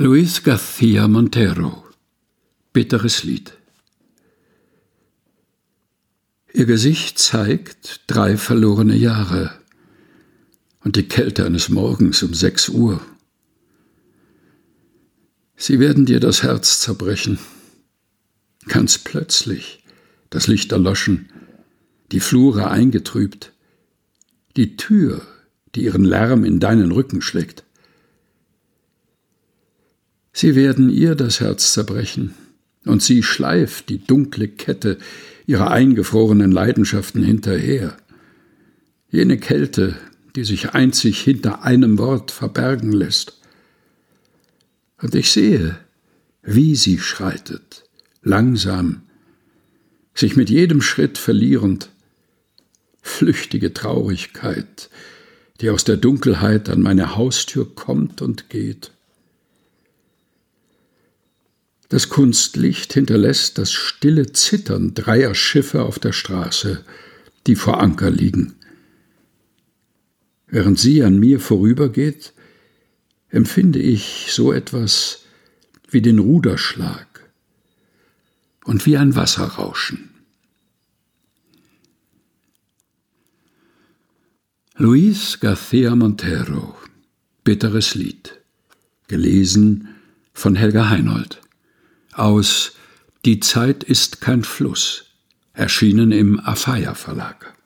Luis García Montero Bitteres Lied Ihr Gesicht zeigt drei verlorene Jahre und die Kälte eines Morgens um sechs Uhr. Sie werden dir das Herz zerbrechen. Ganz plötzlich, das Licht erloschen, die Flure eingetrübt, die Tür, die ihren Lärm in deinen Rücken schlägt. Sie werden ihr das Herz zerbrechen, und sie schleift die dunkle Kette ihrer eingefrorenen Leidenschaften hinterher. Jene Kälte, die sich einzig hinter einem Wort verbergen lässt. Und ich sehe, wie sie schreitet, langsam, sich mit jedem Schritt verlierend, flüchtige Traurigkeit, die aus der Dunkelheit an meine Haustür kommt und geht. Das Kunstlicht hinterlässt das stille Zittern dreier Schiffe auf der Straße, die vor Anker liegen. Während sie an mir vorübergeht, empfinde ich so etwas wie den Ruderschlag und wie ein Wasserrauschen. Luis García Montero Bitteres Lied gelesen von Helga Heinold aus Die Zeit ist kein Fluss, erschienen im Afaya Verlag.